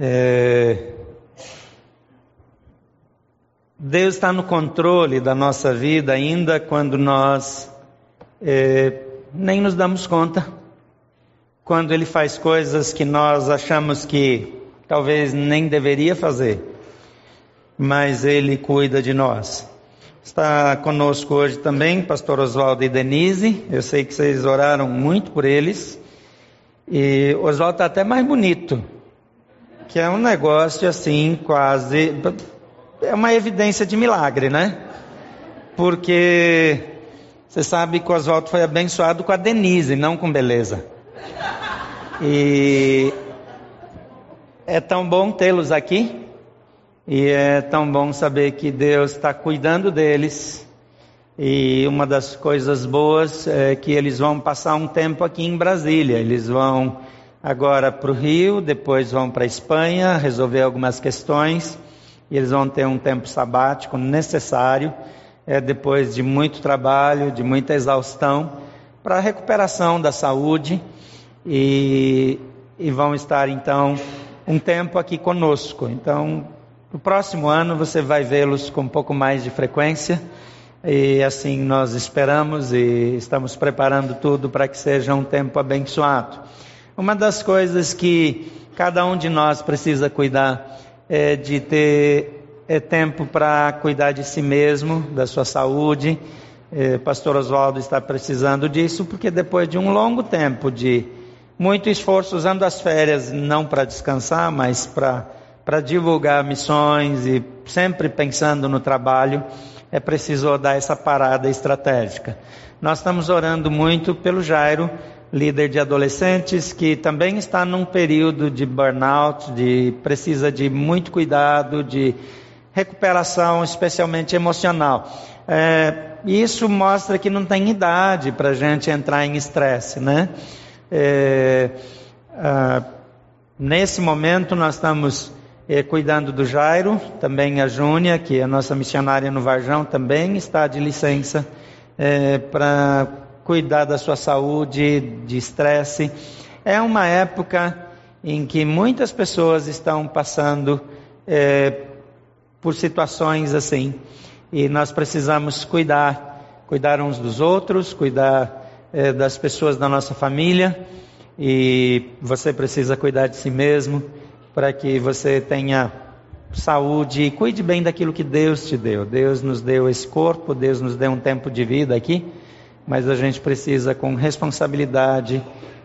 É... Deus está no controle da nossa vida ainda quando nós é, nem nos damos conta. Quando Ele faz coisas que nós achamos que talvez nem deveria fazer, mas Ele cuida de nós. Está conosco hoje também Pastor Oswaldo e Denise. Eu sei que vocês oraram muito por eles. E Oswaldo está até mais bonito, que é um negócio assim, quase é uma evidência de milagre, né? Porque você sabe que o Oswaldo foi abençoado com a Denise, não com beleza. E é tão bom tê-los aqui. E é tão bom saber que Deus está cuidando deles. E uma das coisas boas é que eles vão passar um tempo aqui em Brasília. Eles vão agora para o Rio, depois vão para a Espanha resolver algumas questões e eles vão ter um tempo sabático necessário, é, depois de muito trabalho, de muita exaustão, para a recuperação da saúde e, e vão estar então um tempo aqui conosco. Então, no próximo ano você vai vê-los com um pouco mais de frequência e assim nós esperamos e estamos preparando tudo para que seja um tempo abençoado. Uma das coisas que cada um de nós precisa cuidar é, de ter é, tempo para cuidar de si mesmo, da sua saúde. É, Pastor Oswaldo está precisando disso, porque depois de um longo tempo de muito esforço, usando as férias não para descansar, mas para divulgar missões e sempre pensando no trabalho, é preciso dar essa parada estratégica. Nós estamos orando muito pelo Jairo, líder de adolescentes, que também está num período de burnout, de precisa de muito cuidado, de recuperação, especialmente emocional. É, isso mostra que não tem idade para a gente entrar em estresse, né? É, ah, nesse momento nós estamos é, cuidando do Jairo, também a Júnia, que é a nossa missionária no Varjão, também está de licença é, para cuidar da sua saúde, de estresse. É uma época em que muitas pessoas estão passando é, por situações assim e nós precisamos cuidar, cuidar uns dos outros, cuidar é, das pessoas da nossa família e você precisa cuidar de si mesmo para que você tenha saúde e cuide bem daquilo que Deus te deu. Deus nos deu esse corpo, Deus nos deu um tempo de vida aqui mas a gente precisa, com responsabilidade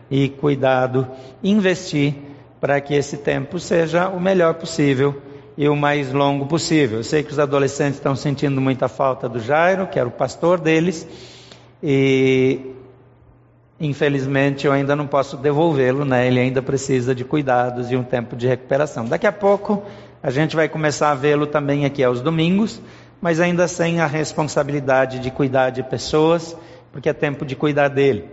e cuidado, investir para que esse tempo seja o melhor possível e o mais longo possível. Eu sei que os adolescentes estão sentindo muita falta do Jairo, que era o pastor deles, e infelizmente eu ainda não posso devolvê-lo, né? Ele ainda precisa de cuidados e um tempo de recuperação. Daqui a pouco a gente vai começar a vê-lo também aqui aos domingos, mas ainda sem a responsabilidade de cuidar de pessoas porque é tempo de cuidar dele.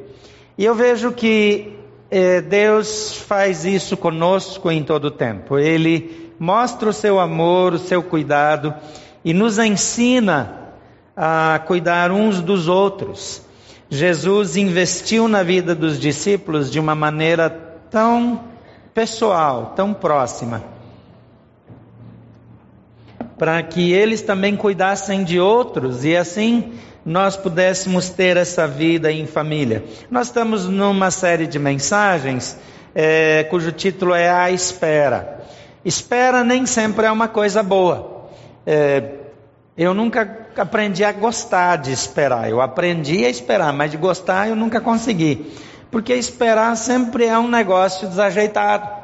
E eu vejo que eh, Deus faz isso conosco em todo o tempo. Ele mostra o seu amor, o seu cuidado e nos ensina a cuidar uns dos outros. Jesus investiu na vida dos discípulos de uma maneira tão pessoal, tão próxima, para que eles também cuidassem de outros e assim nós pudéssemos ter essa vida em família. Nós estamos numa série de mensagens é, cujo título é A Espera. Espera nem sempre é uma coisa boa. É, eu nunca aprendi a gostar de esperar. Eu aprendi a esperar, mas de gostar eu nunca consegui. Porque esperar sempre é um negócio desajeitado.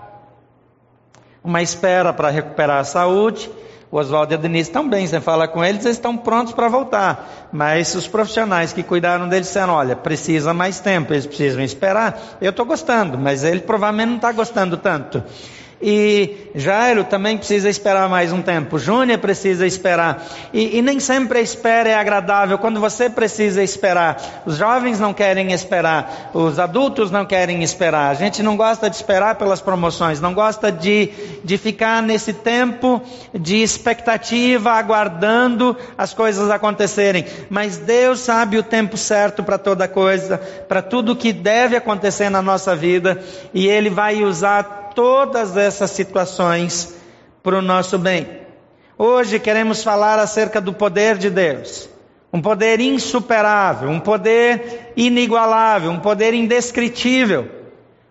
Uma espera para recuperar a saúde, o Oswaldo e a Denise bem, você fala com eles, eles estão prontos para voltar. Mas os profissionais que cuidaram deles disseram: olha, precisa mais tempo, eles precisam esperar. Eu estou gostando, mas ele provavelmente não está gostando tanto. E Jairo também precisa esperar mais um tempo. Júnior precisa esperar. E, e, nem sempre a espera é agradável. Quando você precisa esperar, os jovens não querem esperar, os adultos não querem esperar. A gente não gosta de esperar pelas promoções, não gosta de, de ficar nesse tempo de expectativa, aguardando as coisas acontecerem. Mas Deus sabe o tempo certo para toda coisa, para tudo que deve acontecer na nossa vida, e Ele vai usar todas essas situações para o nosso bem. Hoje queremos falar acerca do poder de Deus. Um poder insuperável, um poder inigualável, um poder indescritível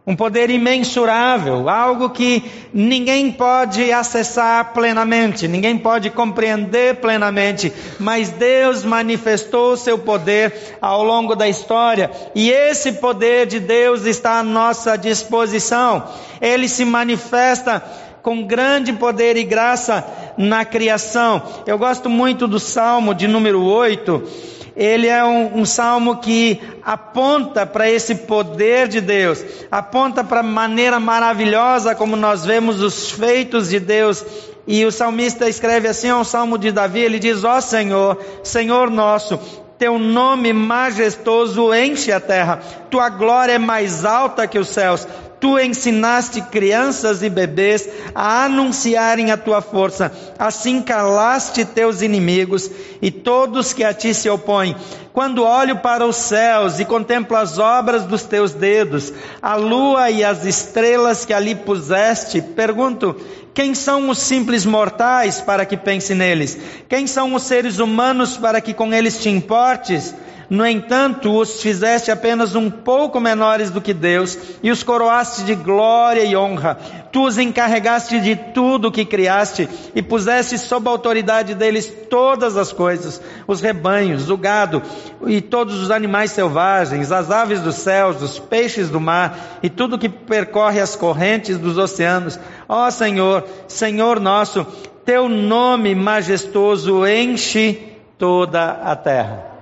um poder imensurável, algo que ninguém pode acessar plenamente, ninguém pode compreender plenamente, mas Deus manifestou seu poder ao longo da história, e esse poder de Deus está à nossa disposição. Ele se manifesta com grande poder e graça na criação. Eu gosto muito do Salmo de número 8, ele é um, um salmo que aponta para esse poder de Deus, aponta para a maneira maravilhosa como nós vemos os feitos de Deus. E o salmista escreve assim, é um salmo de Davi, ele diz: Ó oh Senhor, Senhor nosso, teu nome majestoso enche a terra, tua glória é mais alta que os céus. Tu ensinaste crianças e bebês a anunciarem a tua força, assim calaste teus inimigos e todos que a ti se opõem. Quando olho para os céus e contemplo as obras dos teus dedos, a lua e as estrelas que ali puseste, pergunto: quem são os simples mortais para que pense neles? Quem são os seres humanos para que com eles te importes? No entanto, os fizeste apenas um pouco menores do que Deus e os coroaste de glória e honra. Tu os encarregaste de tudo o que criaste e puseste sob a autoridade deles todas as coisas: os rebanhos, o gado e todos os animais selvagens, as aves dos céus, os peixes do mar e tudo que percorre as correntes dos oceanos. Ó Senhor, Senhor nosso, teu nome majestoso enche toda a terra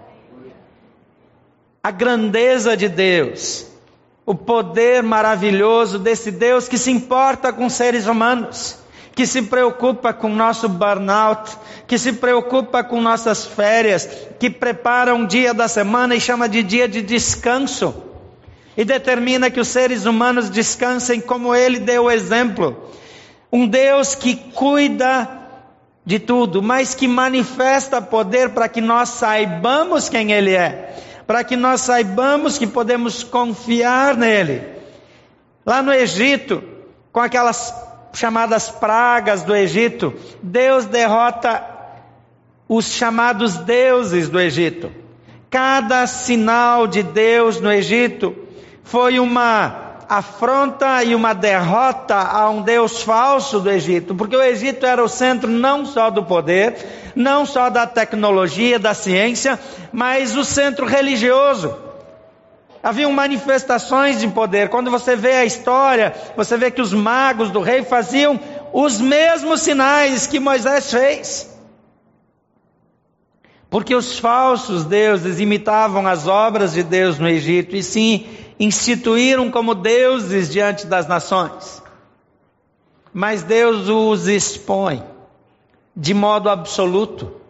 a grandeza de Deus, o poder maravilhoso desse Deus que se importa com seres humanos, que se preocupa com nosso burnout, que se preocupa com nossas férias, que prepara um dia da semana e chama de dia de descanso, e determina que os seres humanos descansem como ele deu o exemplo. Um Deus que cuida de tudo, mas que manifesta poder para que nós saibamos quem ele é para que nós saibamos que podemos confiar nele. Lá no Egito, com aquelas chamadas pragas do Egito, Deus derrota os chamados deuses do Egito. Cada sinal de Deus no Egito foi uma afronta e uma derrota a um Deus falso do Egito, porque o Egito era o centro não só do poder, não só da tecnologia, da ciência, mas o centro religioso. Haviam manifestações de poder. Quando você vê a história, você vê que os magos do rei faziam os mesmos sinais que Moisés fez. Porque os falsos deuses imitavam as obras de Deus no Egito e sim instituíram como deuses diante das nações. Mas Deus os expõe de modo absoluto.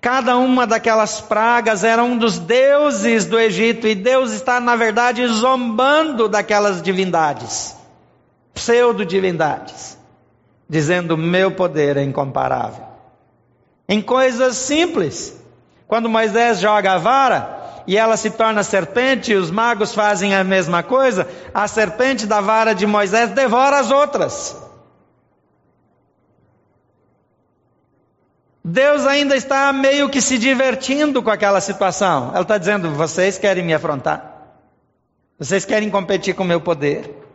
Cada uma daquelas pragas era um dos deuses do Egito, e Deus está, na verdade, zombando daquelas divindades, pseudo-divindades, dizendo: Meu poder é incomparável. Em coisas simples, quando Moisés joga a vara, e ela se torna serpente, e os magos fazem a mesma coisa, a serpente da vara de Moisés devora as outras. Deus ainda está meio que se divertindo com aquela situação. Ela está dizendo: vocês querem me afrontar, vocês querem competir com o meu poder.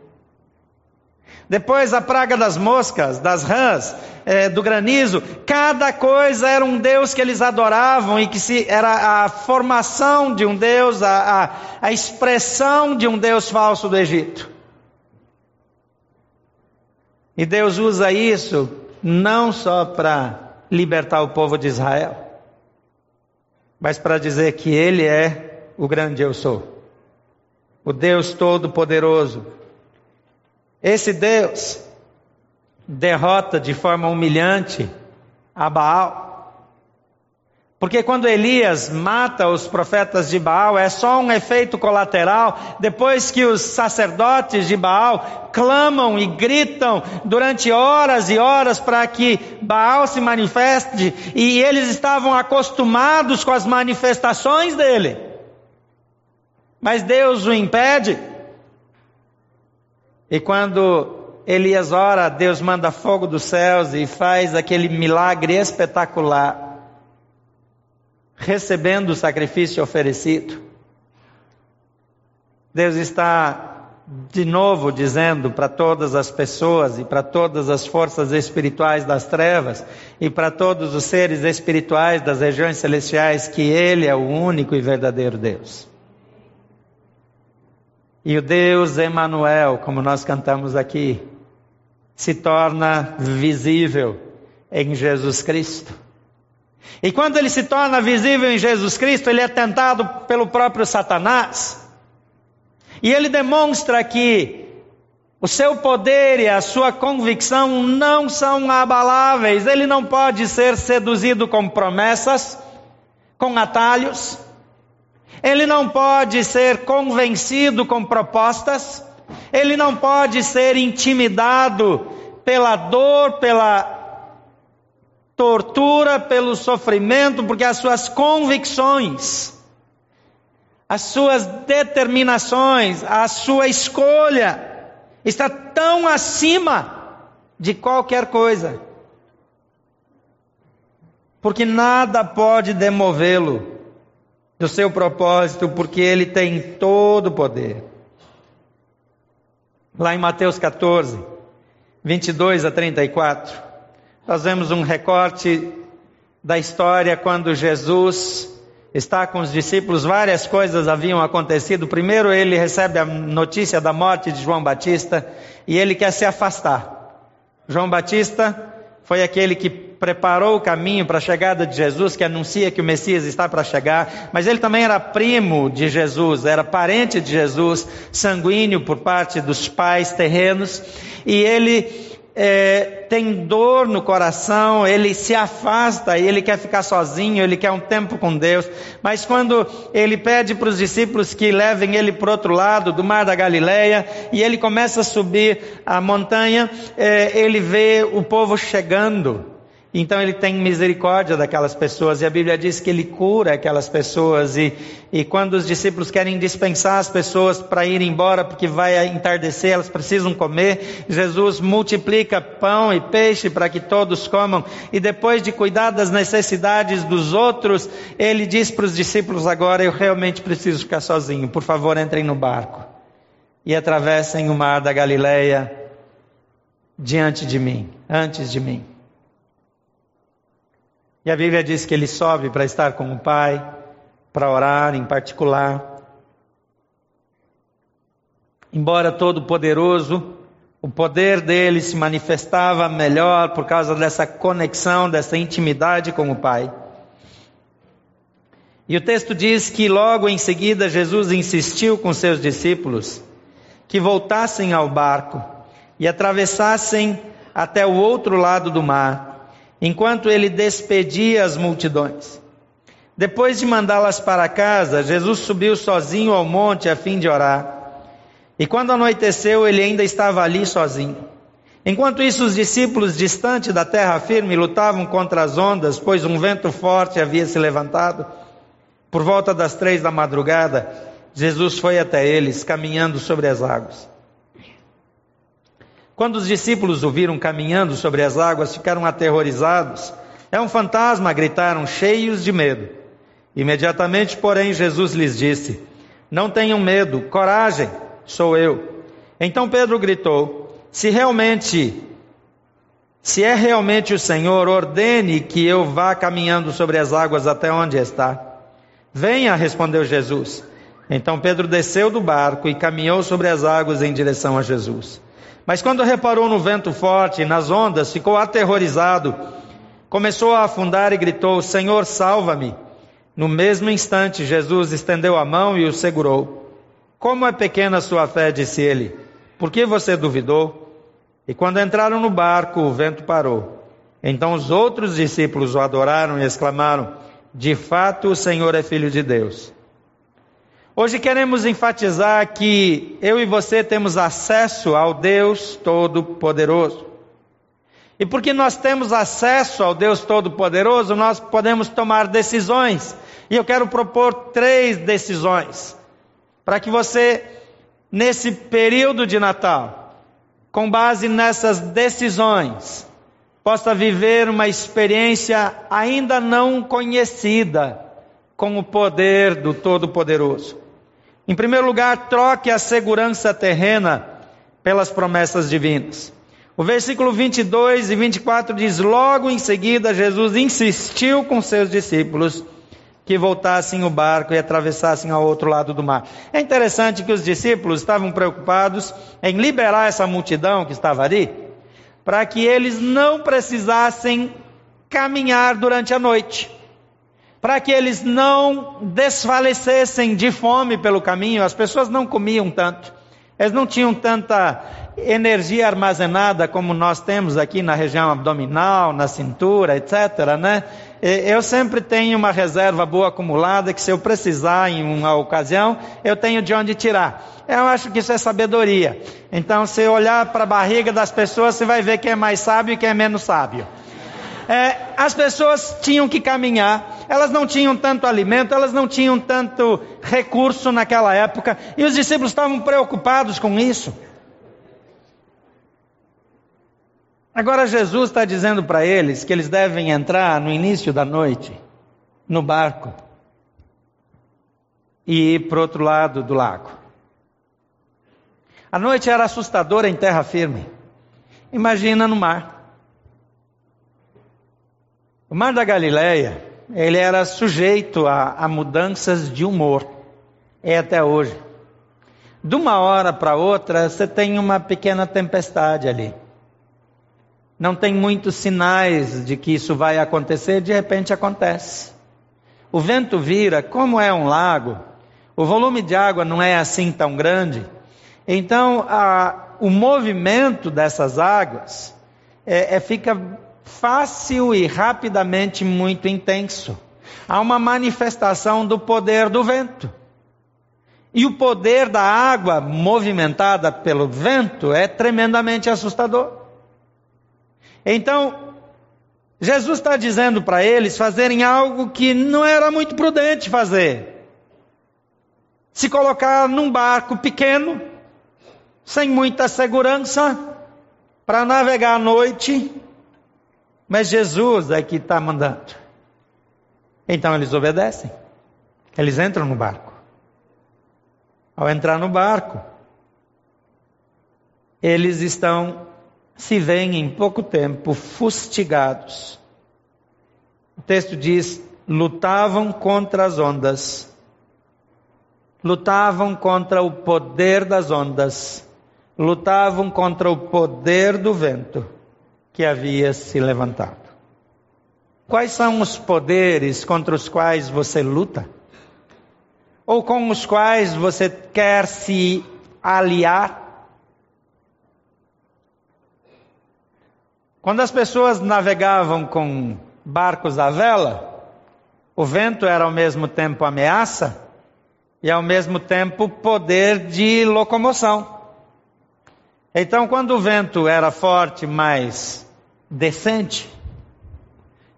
Depois a praga das moscas, das rãs, é, do granizo, cada coisa era um Deus que eles adoravam e que se, era a formação de um Deus, a, a, a expressão de um Deus falso do Egito. E Deus usa isso não só para libertar o povo de Israel, mas para dizer que Ele é o grande eu sou, o Deus Todo-Poderoso, esse Deus derrota de forma humilhante a Baal. Porque quando Elias mata os profetas de Baal, é só um efeito colateral, depois que os sacerdotes de Baal clamam e gritam durante horas e horas para que Baal se manifeste, e eles estavam acostumados com as manifestações dele. Mas Deus o impede. E quando Elias ora, Deus manda fogo dos céus e faz aquele milagre espetacular, recebendo o sacrifício oferecido. Deus está de novo dizendo para todas as pessoas e para todas as forças espirituais das trevas e para todos os seres espirituais das regiões celestiais que Ele é o único e verdadeiro Deus. E o Deus Emanuel, como nós cantamos aqui, se torna visível em Jesus Cristo. E quando ele se torna visível em Jesus Cristo, ele é tentado pelo próprio Satanás. E ele demonstra que o seu poder e a sua convicção não são abaláveis. Ele não pode ser seduzido com promessas, com atalhos. Ele não pode ser convencido com propostas. Ele não pode ser intimidado pela dor, pela tortura, pelo sofrimento, porque as suas convicções as suas determinações, a sua escolha está tão acima de qualquer coisa. Porque nada pode demovê-lo do seu propósito, porque ele tem todo o poder. Lá em Mateus 14, 22 a 34, fazemos um recorte da história quando Jesus está com os discípulos, várias coisas haviam acontecido. Primeiro, ele recebe a notícia da morte de João Batista e ele quer se afastar. João Batista foi aquele que preparou o caminho para a chegada de Jesus, que anuncia que o Messias está para chegar, mas ele também era primo de Jesus, era parente de Jesus, sanguíneo por parte dos pais terrenos, e ele é, tem dor no coração, ele se afasta ele quer ficar sozinho, ele quer um tempo com Deus. Mas quando ele pede para os discípulos que levem ele para outro lado do mar da Galileia e ele começa a subir a montanha, é, ele vê o povo chegando. Então ele tem misericórdia daquelas pessoas e a Bíblia diz que ele cura aquelas pessoas e, e quando os discípulos querem dispensar as pessoas para ir embora porque vai entardecer, elas precisam comer, Jesus multiplica pão e peixe para que todos comam e depois de cuidar das necessidades dos outros, ele diz para os discípulos agora eu realmente preciso ficar sozinho, por favor entrem no barco e atravessem o mar da Galileia diante de mim, antes de mim. E a Bíblia diz que ele sobe para estar com o Pai, para orar em particular. Embora todo-poderoso, o poder dele se manifestava melhor por causa dessa conexão, dessa intimidade com o Pai. E o texto diz que logo em seguida Jesus insistiu com seus discípulos que voltassem ao barco e atravessassem até o outro lado do mar enquanto ele despedia as multidões. Depois de mandá-las para casa, Jesus subiu sozinho ao monte a fim de orar. E quando anoiteceu, ele ainda estava ali sozinho. Enquanto isso, os discípulos, distante da terra firme, lutavam contra as ondas, pois um vento forte havia se levantado. Por volta das três da madrugada, Jesus foi até eles, caminhando sobre as águas. Quando os discípulos o viram caminhando sobre as águas, ficaram aterrorizados. É um fantasma, gritaram, cheios de medo. Imediatamente, porém, Jesus lhes disse: Não tenham medo, coragem, sou eu. Então Pedro gritou: Se realmente, se é realmente o Senhor, ordene que eu vá caminhando sobre as águas até onde está. Venha, respondeu Jesus. Então Pedro desceu do barco e caminhou sobre as águas em direção a Jesus. Mas quando reparou no vento forte e nas ondas, ficou aterrorizado. Começou a afundar e gritou: Senhor, salva-me. No mesmo instante, Jesus estendeu a mão e o segurou. Como é pequena sua fé, disse ele. Por que você duvidou? E quando entraram no barco, o vento parou. Então os outros discípulos o adoraram e exclamaram: De fato, o Senhor é filho de Deus. Hoje queremos enfatizar que eu e você temos acesso ao Deus Todo-Poderoso. E porque nós temos acesso ao Deus Todo-Poderoso, nós podemos tomar decisões. E eu quero propor três decisões para que você, nesse período de Natal, com base nessas decisões, possa viver uma experiência ainda não conhecida com o poder do Todo-Poderoso. Em primeiro lugar, troque a segurança terrena pelas promessas divinas. O versículo 22 e 24 diz: Logo em seguida, Jesus insistiu com seus discípulos que voltassem o barco e atravessassem ao outro lado do mar. É interessante que os discípulos estavam preocupados em liberar essa multidão que estava ali, para que eles não precisassem caminhar durante a noite, para que eles não desfalecessem de fome pelo caminho. As pessoas não comiam tanto, eles não tinham tanta energia armazenada como nós temos aqui na região abdominal, na cintura, etc. Né? Eu sempre tenho uma reserva boa acumulada que se eu precisar em uma ocasião, eu tenho de onde tirar. Eu acho que isso é sabedoria. Então, se olhar para a barriga das pessoas, você vai ver quem é mais sábio e quem é menos sábio. É, as pessoas tinham que caminhar, elas não tinham tanto alimento, elas não tinham tanto recurso naquela época, e os discípulos estavam preocupados com isso. Agora Jesus está dizendo para eles que eles devem entrar no início da noite no barco e ir para o outro lado do lago. A noite era assustadora em terra firme. Imagina no mar. O mar da Galileia, ele era sujeito a, a mudanças de humor. É até hoje. De uma hora para outra, você tem uma pequena tempestade ali não tem muitos sinais de que isso vai acontecer, de repente acontece. O vento vira, como é um lago, o volume de água não é assim tão grande, então a, o movimento dessas águas é, é, fica fácil e rapidamente muito intenso. Há uma manifestação do poder do vento. E o poder da água movimentada pelo vento é tremendamente assustador. Então, Jesus está dizendo para eles fazerem algo que não era muito prudente fazer. Se colocar num barco pequeno, sem muita segurança, para navegar à noite, mas Jesus é que está mandando. Então eles obedecem. Eles entram no barco. Ao entrar no barco, eles estão se veem em pouco tempo fustigados. O texto diz: lutavam contra as ondas, lutavam contra o poder das ondas, lutavam contra o poder do vento que havia se levantado. Quais são os poderes contra os quais você luta? Ou com os quais você quer se aliar? Quando as pessoas navegavam com barcos à vela, o vento era ao mesmo tempo ameaça e ao mesmo tempo poder de locomoção. Então, quando o vento era forte, mas decente,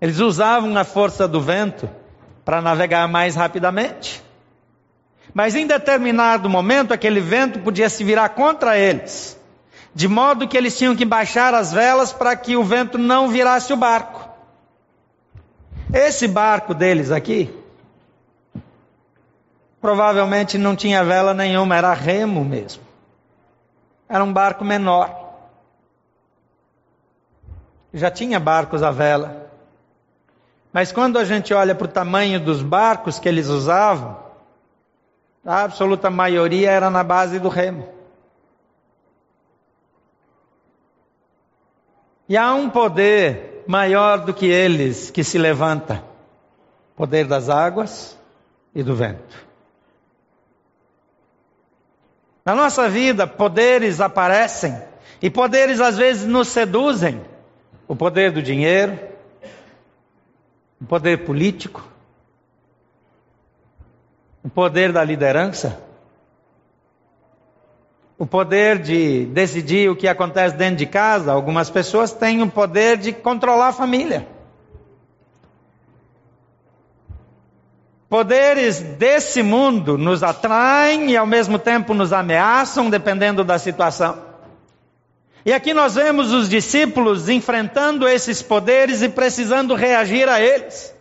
eles usavam a força do vento para navegar mais rapidamente. Mas em determinado momento, aquele vento podia se virar contra eles de modo que eles tinham que baixar as velas para que o vento não virasse o barco. Esse barco deles aqui, provavelmente não tinha vela nenhuma, era remo mesmo. Era um barco menor. Já tinha barcos à vela. Mas quando a gente olha para o tamanho dos barcos que eles usavam, a absoluta maioria era na base do remo. E há um poder maior do que eles que se levanta: poder das águas e do vento. Na nossa vida, poderes aparecem e poderes às vezes nos seduzem. O poder do dinheiro, o poder político, o poder da liderança o poder de decidir o que acontece dentro de casa, algumas pessoas têm o poder de controlar a família. Poderes desse mundo nos atraem e ao mesmo tempo nos ameaçam, dependendo da situação. E aqui nós vemos os discípulos enfrentando esses poderes e precisando reagir a eles.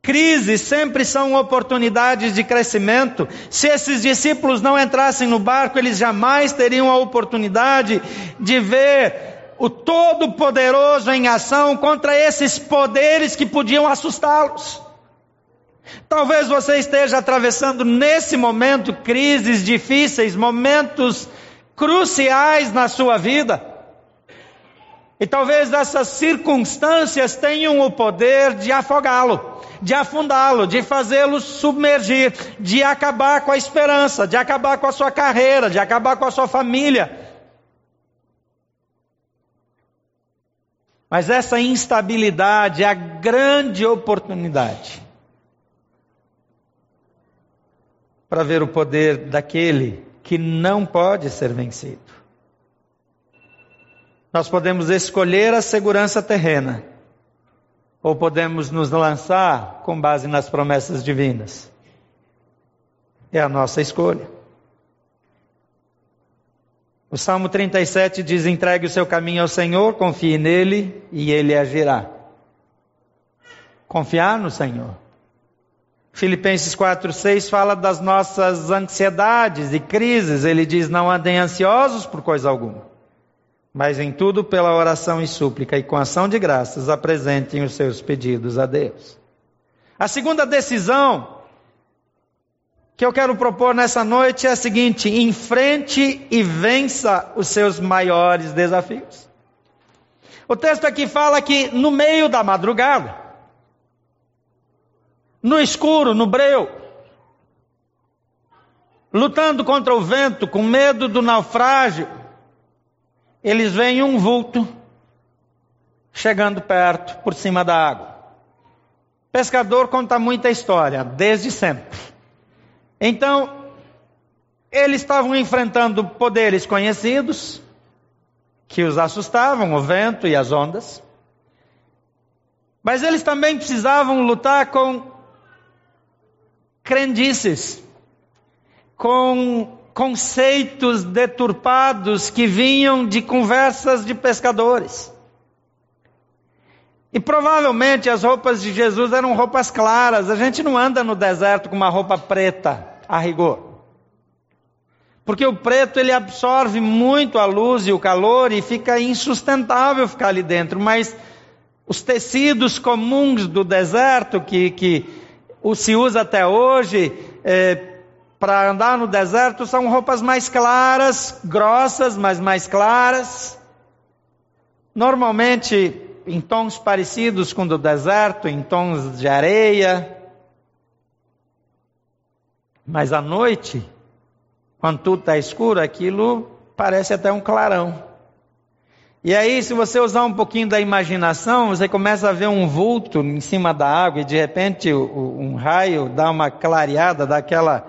Crises sempre são oportunidades de crescimento. Se esses discípulos não entrassem no barco, eles jamais teriam a oportunidade de ver o Todo-Poderoso em ação contra esses poderes que podiam assustá-los. Talvez você esteja atravessando nesse momento crises difíceis, momentos cruciais na sua vida. E talvez essas circunstâncias tenham o poder de afogá-lo, de afundá-lo, de fazê-lo submergir, de acabar com a esperança, de acabar com a sua carreira, de acabar com a sua família. Mas essa instabilidade é a grande oportunidade para ver o poder daquele que não pode ser vencido. Nós podemos escolher a segurança terrena, ou podemos nos lançar com base nas promessas divinas. É a nossa escolha. O Salmo 37 diz: entregue o seu caminho ao Senhor, confie nele e ele agirá. Confiar no Senhor. Filipenses 4:6 fala das nossas ansiedades e crises. Ele diz: "Não andem ansiosos por coisa alguma, mas em tudo pela oração e súplica e com ação de graças apresentem os seus pedidos a Deus." A segunda decisão que eu quero propor nessa noite é a seguinte: enfrente e vença os seus maiores desafios. O texto aqui fala que no meio da madrugada, no escuro, no breu, lutando contra o vento, com medo do naufrágio, eles veem um vulto chegando perto, por cima da água. Pescador conta muita história, desde sempre. Então, eles estavam enfrentando poderes conhecidos, que os assustavam, o vento e as ondas. Mas eles também precisavam lutar com crendices, com conceitos deturpados que vinham de conversas de pescadores. E provavelmente as roupas de Jesus eram roupas claras. A gente não anda no deserto com uma roupa preta, a rigor. Porque o preto ele absorve muito a luz e o calor e fica insustentável ficar ali dentro. Mas os tecidos comuns do deserto que, que o se usa até hoje é, para andar no deserto são roupas mais claras, grossas, mas mais claras. Normalmente em tons parecidos com o do deserto, em tons de areia. Mas à noite, quando tudo está escuro, aquilo parece até um clarão. E aí, se você usar um pouquinho da imaginação, você começa a ver um vulto em cima da água e de repente um raio dá uma clareada, dá aquela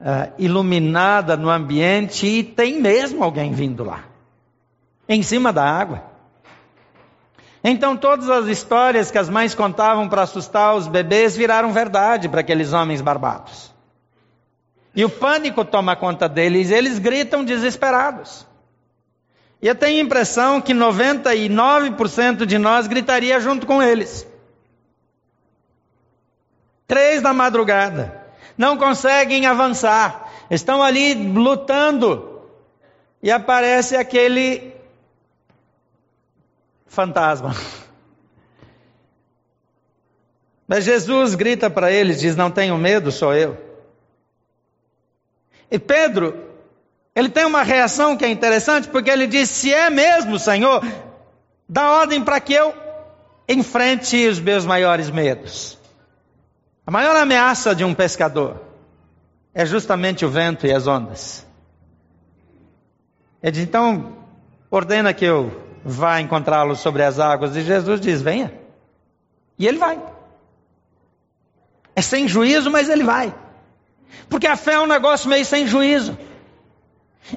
uh, iluminada no ambiente e tem mesmo alguém vindo lá, em cima da água. Então, todas as histórias que as mães contavam para assustar os bebês viraram verdade para aqueles homens barbados. E o pânico toma conta deles, eles gritam desesperados. E eu tenho a impressão que 99% de nós gritaria junto com eles. Três da madrugada. Não conseguem avançar. Estão ali lutando. E aparece aquele fantasma. Mas Jesus grita para eles, diz: Não tenham medo, sou eu. E Pedro ele tem uma reação que é interessante, porque ele diz: Se é mesmo, Senhor, dá ordem para que eu enfrente os meus maiores medos. A maior ameaça de um pescador é justamente o vento e as ondas. Ele diz: Então, ordena que eu vá encontrá-lo sobre as águas. E Jesus diz: Venha. E ele vai. É sem juízo, mas ele vai. Porque a fé é um negócio meio sem juízo.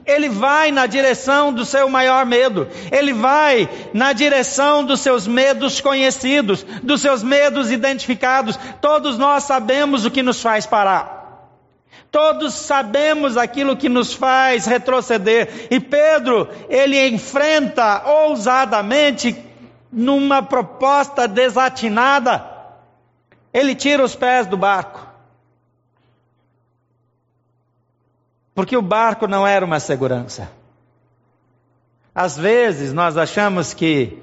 Ele vai na direção do seu maior medo. Ele vai na direção dos seus medos conhecidos, dos seus medos identificados. Todos nós sabemos o que nos faz parar. Todos sabemos aquilo que nos faz retroceder. E Pedro, ele enfrenta ousadamente numa proposta desatinada. Ele tira os pés do barco. Porque o barco não era uma segurança. Às vezes nós achamos que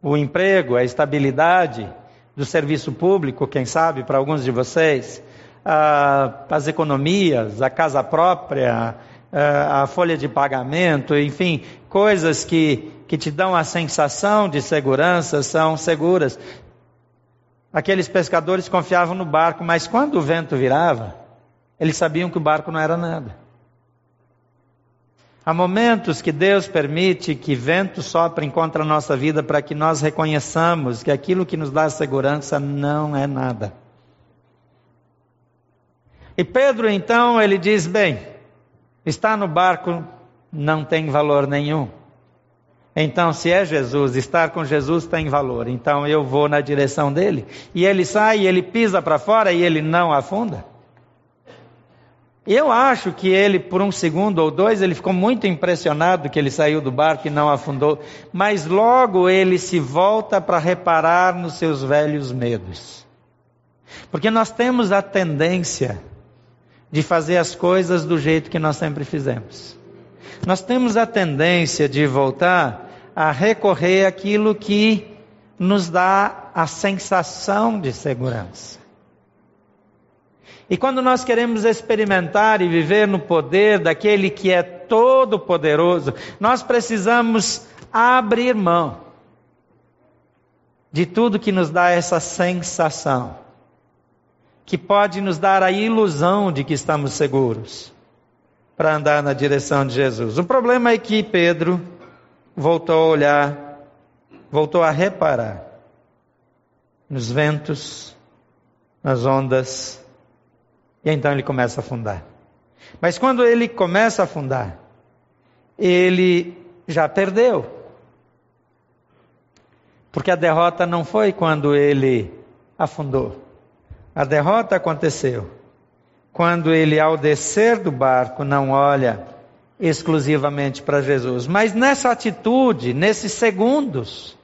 o emprego, a estabilidade do serviço público, quem sabe, para alguns de vocês, as economias, a casa própria, a folha de pagamento, enfim, coisas que, que te dão a sensação de segurança são seguras. Aqueles pescadores confiavam no barco, mas quando o vento virava, eles sabiam que o barco não era nada. Há momentos que Deus permite que vento sopre contra a nossa vida para que nós reconheçamos que aquilo que nos dá segurança não é nada. E Pedro então ele diz: bem, estar no barco não tem valor nenhum. Então, se é Jesus, estar com Jesus tem valor. Então eu vou na direção dele. E ele sai, ele pisa para fora e ele não afunda. Eu acho que ele, por um segundo ou dois, ele ficou muito impressionado que ele saiu do barco e não afundou. Mas logo ele se volta para reparar nos seus velhos medos. Porque nós temos a tendência de fazer as coisas do jeito que nós sempre fizemos. Nós temos a tendência de voltar a recorrer àquilo que nos dá a sensação de segurança. E quando nós queremos experimentar e viver no poder daquele que é todo poderoso, nós precisamos abrir mão de tudo que nos dá essa sensação, que pode nos dar a ilusão de que estamos seguros, para andar na direção de Jesus. O problema é que Pedro voltou a olhar, voltou a reparar nos ventos, nas ondas, e então ele começa a afundar. Mas quando ele começa a afundar, ele já perdeu. Porque a derrota não foi quando ele afundou. A derrota aconteceu quando ele, ao descer do barco, não olha exclusivamente para Jesus. Mas nessa atitude, nesses segundos,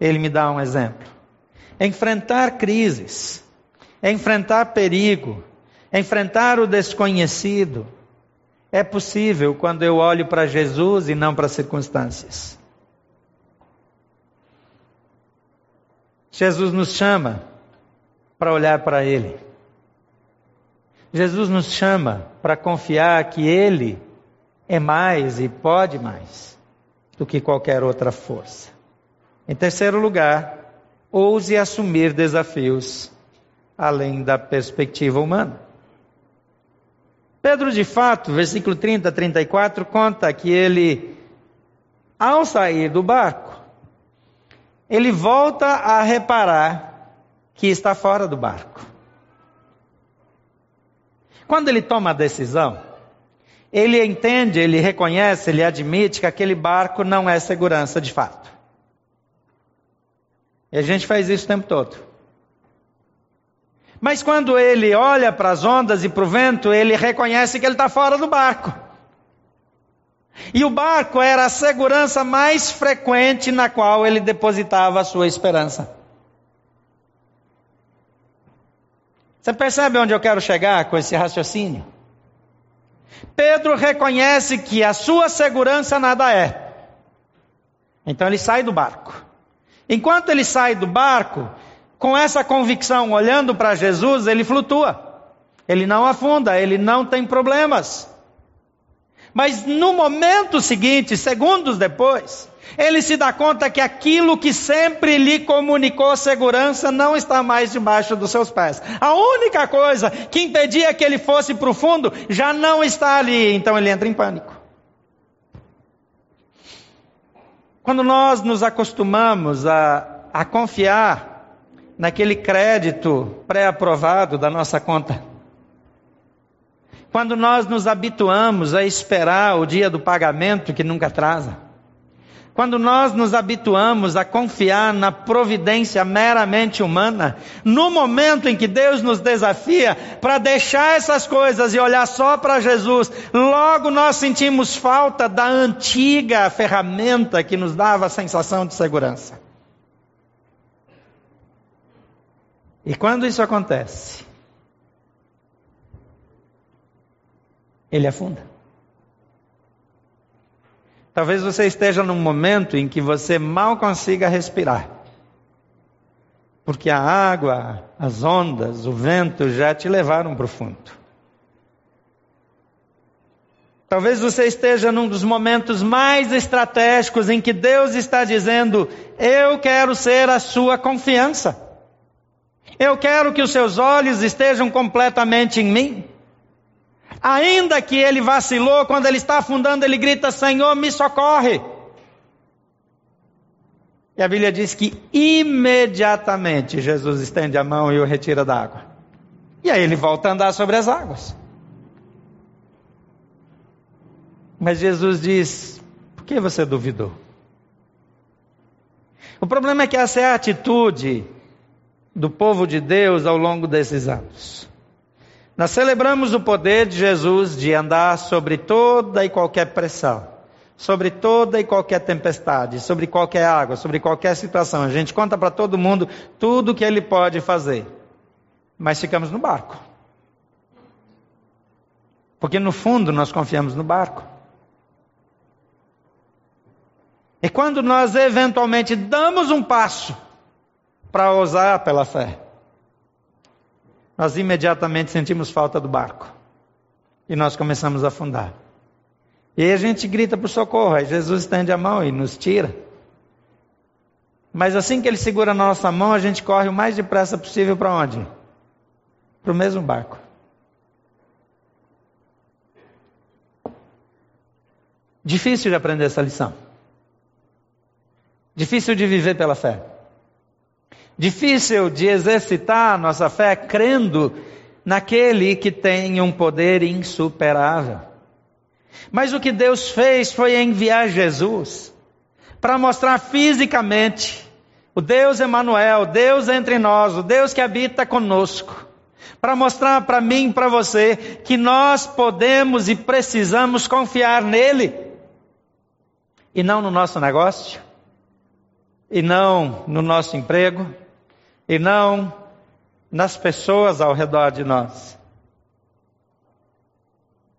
ele me dá um exemplo. Enfrentar crises, enfrentar perigo, Enfrentar o desconhecido é possível quando eu olho para Jesus e não para as circunstâncias. Jesus nos chama para olhar para Ele. Jesus nos chama para confiar que Ele é mais e pode mais do que qualquer outra força. Em terceiro lugar, ouse assumir desafios além da perspectiva humana. Pedro, de fato, versículo 30 a 34, conta que ele, ao sair do barco, ele volta a reparar que está fora do barco. Quando ele toma a decisão, ele entende, ele reconhece, ele admite que aquele barco não é segurança de fato. E a gente faz isso o tempo todo. Mas quando ele olha para as ondas e para o vento, ele reconhece que ele está fora do barco. E o barco era a segurança mais frequente na qual ele depositava a sua esperança. Você percebe onde eu quero chegar com esse raciocínio? Pedro reconhece que a sua segurança nada é. Então ele sai do barco. Enquanto ele sai do barco, com essa convicção, olhando para Jesus, ele flutua. Ele não afunda, ele não tem problemas. Mas no momento seguinte, segundos depois, ele se dá conta que aquilo que sempre lhe comunicou segurança não está mais debaixo dos seus pés. A única coisa que impedia que ele fosse para o fundo já não está ali, então ele entra em pânico. Quando nós nos acostumamos a, a confiar naquele crédito pré-aprovado da nossa conta. Quando nós nos habituamos a esperar o dia do pagamento que nunca atrasa. quando nós nos habituamos a confiar na providência meramente humana, no momento em que Deus nos desafia para deixar essas coisas e olhar só para Jesus, logo nós sentimos falta da antiga ferramenta que nos dava a sensação de segurança. E quando isso acontece, ele afunda. Talvez você esteja num momento em que você mal consiga respirar. Porque a água, as ondas, o vento já te levaram para o fundo. Talvez você esteja num dos momentos mais estratégicos em que Deus está dizendo: Eu quero ser a sua confiança. Eu quero que os seus olhos estejam completamente em mim. Ainda que ele vacilou, quando ele está afundando, ele grita: Senhor, me socorre. E a Bíblia diz que imediatamente Jesus estende a mão e o retira da água. E aí ele volta a andar sobre as águas. Mas Jesus diz: por que você duvidou? O problema é que essa é a atitude do povo de Deus ao longo desses anos. Nós celebramos o poder de Jesus de andar sobre toda e qualquer pressão, sobre toda e qualquer tempestade, sobre qualquer água, sobre qualquer situação. A gente conta para todo mundo tudo que ele pode fazer, mas ficamos no barco. Porque no fundo nós confiamos no barco. E quando nós eventualmente damos um passo para ousar pela fé, nós imediatamente sentimos falta do barco. E nós começamos a afundar. E aí a gente grita por socorro, aí Jesus estende a mão e nos tira. Mas assim que ele segura na nossa mão, a gente corre o mais depressa possível para onde? Para o mesmo barco. Difícil de aprender essa lição. Difícil de viver pela fé. Difícil de exercitar nossa fé crendo naquele que tem um poder insuperável. Mas o que Deus fez foi enviar Jesus para mostrar fisicamente o Deus Emanuel, Deus entre nós, o Deus que habita conosco, para mostrar para mim e para você que nós podemos e precisamos confiar nele e não no nosso negócio, e não no nosso emprego, e não nas pessoas ao redor de nós.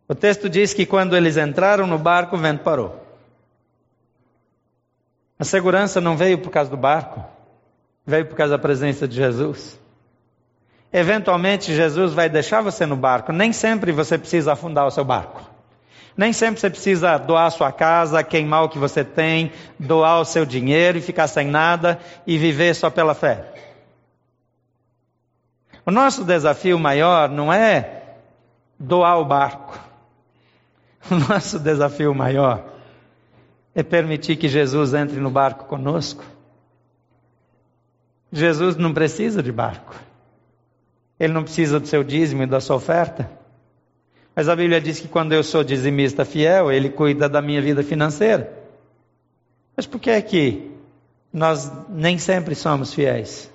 O texto diz que quando eles entraram no barco, o vento parou. A segurança não veio por causa do barco, veio por causa da presença de Jesus. Eventualmente, Jesus vai deixar você no barco. Nem sempre você precisa afundar o seu barco. Nem sempre você precisa doar sua casa, queimar o que você tem, doar o seu dinheiro e ficar sem nada e viver só pela fé. O nosso desafio maior não é doar o barco. O nosso desafio maior é permitir que Jesus entre no barco conosco. Jesus não precisa de barco. Ele não precisa do seu dízimo e da sua oferta. Mas a Bíblia diz que quando eu sou dizimista fiel, ele cuida da minha vida financeira. Mas por que é que nós nem sempre somos fiéis?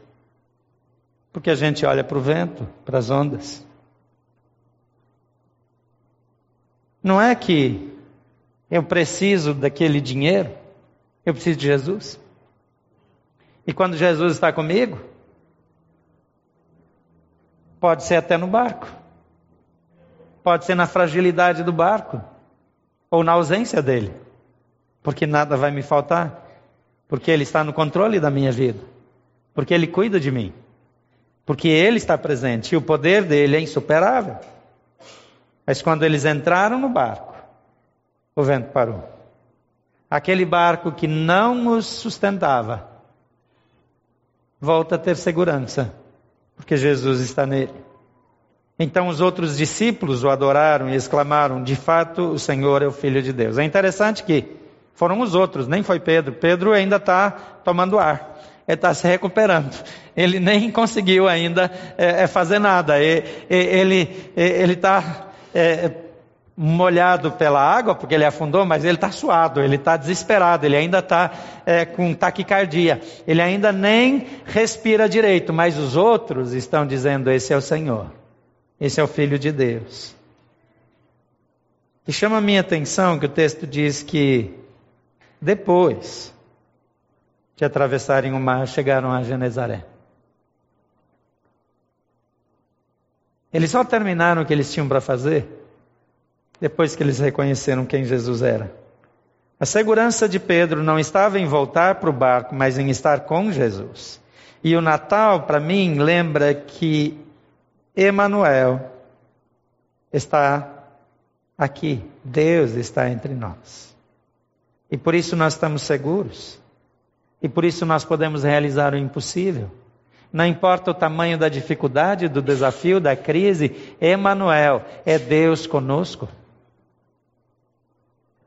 Porque a gente olha para o vento, para as ondas. Não é que eu preciso daquele dinheiro, eu preciso de Jesus. E quando Jesus está comigo, pode ser até no barco, pode ser na fragilidade do barco, ou na ausência dele, porque nada vai me faltar, porque ele está no controle da minha vida, porque ele cuida de mim porque ele está presente e o poder dele é insuperável. Mas quando eles entraram no barco, o vento parou. Aquele barco que não os sustentava, volta a ter segurança, porque Jesus está nele. Então os outros discípulos o adoraram e exclamaram: De fato, o Senhor é o Filho de Deus. É interessante que foram os outros, nem foi Pedro. Pedro ainda está tomando ar está se recuperando. Ele nem conseguiu ainda é, é fazer nada. Ele está é, molhado pela água, porque ele afundou, mas ele está suado, ele está desesperado, ele ainda está é, com taquicardia, ele ainda nem respira direito, mas os outros estão dizendo: Esse é o Senhor, esse é o Filho de Deus. E chama a minha atenção que o texto diz que depois de atravessarem o mar, chegaram a Genezaré. Eles só terminaram o que eles tinham para fazer depois que eles reconheceram quem Jesus era. A segurança de Pedro não estava em voltar para o barco, mas em estar com Jesus. E o Natal, para mim, lembra que Emanuel está aqui. Deus está entre nós. E por isso nós estamos seguros. E por isso nós podemos realizar o impossível. Não importa o tamanho da dificuldade, do desafio, da crise, Emanuel é Deus conosco.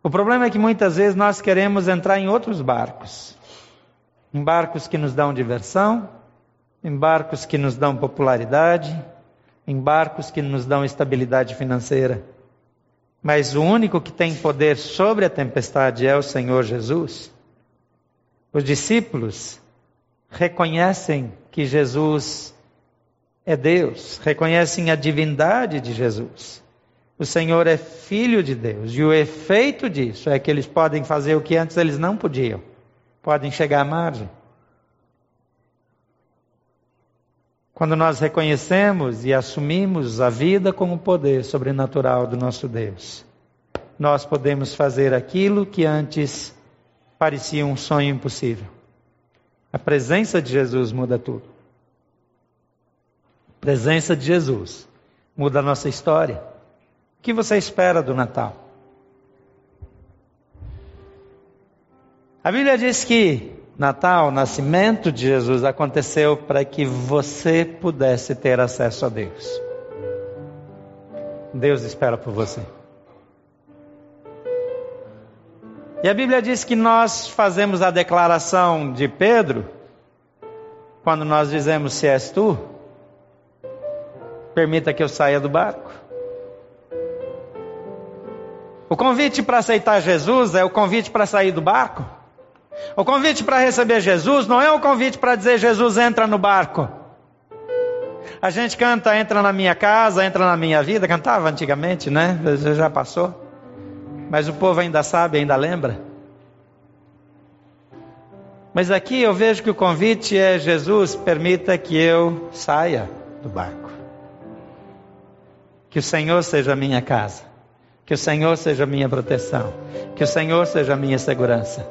O problema é que muitas vezes nós queremos entrar em outros barcos. Em barcos que nos dão diversão, em barcos que nos dão popularidade, em barcos que nos dão estabilidade financeira. Mas o único que tem poder sobre a tempestade é o Senhor Jesus. Os discípulos reconhecem que Jesus é Deus, reconhecem a divindade de Jesus. O Senhor é filho de Deus. E o efeito disso é que eles podem fazer o que antes eles não podiam. Podem chegar à margem. Quando nós reconhecemos e assumimos a vida como poder sobrenatural do nosso Deus, nós podemos fazer aquilo que antes parecia um sonho impossível. A presença de Jesus muda tudo. A presença de Jesus muda a nossa história. O que você espera do Natal? A Bíblia diz que Natal, o nascimento de Jesus, aconteceu para que você pudesse ter acesso a Deus. Deus espera por você. E a Bíblia diz que nós fazemos a declaração de Pedro, quando nós dizemos: Se és tu, permita que eu saia do barco. O convite para aceitar Jesus é o convite para sair do barco. O convite para receber Jesus não é o convite para dizer Jesus entra no barco. A gente canta entra na minha casa, entra na minha vida, cantava antigamente, né? Já passou. Mas o povo ainda sabe, ainda lembra. Mas aqui eu vejo que o convite é Jesus, permita que eu saia do barco. Que o Senhor seja a minha casa. Que o Senhor seja minha proteção. Que o Senhor seja minha segurança.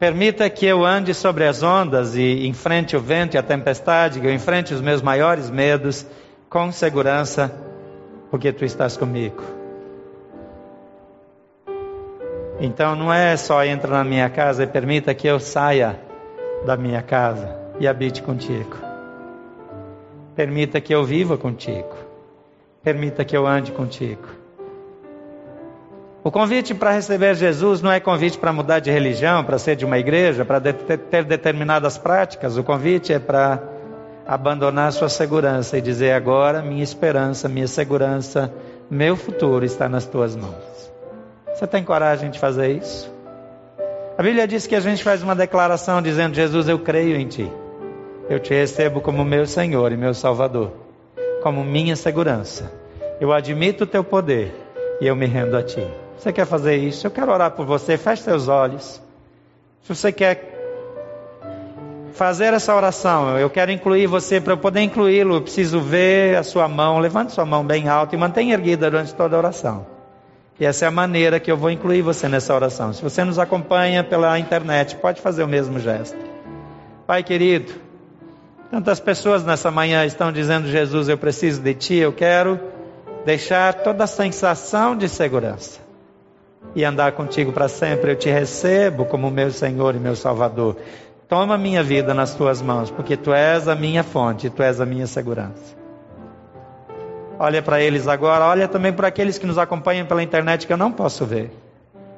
Permita que eu ande sobre as ondas e enfrente o vento e a tempestade, que eu enfrente os meus maiores medos com segurança, porque tu estás comigo. Então não é só entra na minha casa e permita que eu saia da minha casa e habite contigo. Permita que eu viva contigo. Permita que eu ande contigo. O convite para receber Jesus não é convite para mudar de religião, para ser de uma igreja, para ter determinadas práticas. O convite é para abandonar sua segurança e dizer agora minha esperança, minha segurança, meu futuro está nas tuas mãos. Você tem coragem de fazer isso? A Bíblia diz que a gente faz uma declaração dizendo: Jesus, eu creio em ti. Eu te recebo como meu Senhor e meu Salvador como minha segurança. Eu admito o teu poder e eu me rendo a ti. Você quer fazer isso? Eu quero orar por você. Feche seus olhos. Se você quer fazer essa oração, eu quero incluir você para eu poder incluí-lo. Eu preciso ver a sua mão. Levante sua mão bem alta e mantenha erguida durante toda a oração. E essa é a maneira que eu vou incluir você nessa oração. Se você nos acompanha pela internet, pode fazer o mesmo gesto. Pai querido, Tantas pessoas nessa manhã estão dizendo: Jesus, eu preciso de Ti, eu quero deixar toda a sensação de segurança e andar contigo para sempre. Eu te recebo como meu Senhor e meu Salvador. Toma minha vida nas tuas mãos, porque tu és a minha fonte, tu és a minha segurança. Olha para eles agora, olha também para aqueles que nos acompanham pela internet que eu não posso ver.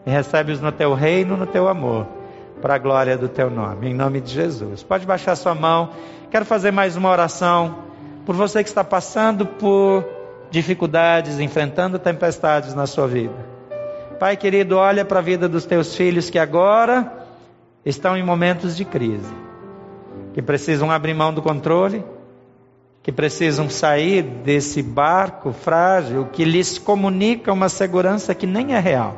E recebe-os no teu reino, no teu amor, para a glória do teu nome, em nome de Jesus. Pode baixar sua mão. Quero fazer mais uma oração por você que está passando por dificuldades, enfrentando tempestades na sua vida. Pai querido, olha para a vida dos teus filhos que agora estão em momentos de crise, que precisam abrir mão do controle, que precisam sair desse barco frágil que lhes comunica uma segurança que nem é real.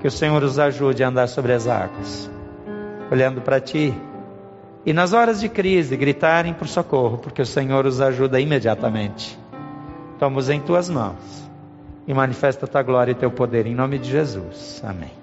Que o Senhor os ajude a andar sobre as águas, olhando para Ti. E nas horas de crise, gritarem por socorro, porque o Senhor os ajuda imediatamente. Toma-os em Tuas mãos e manifesta a Tua glória e Teu poder, em nome de Jesus. Amém.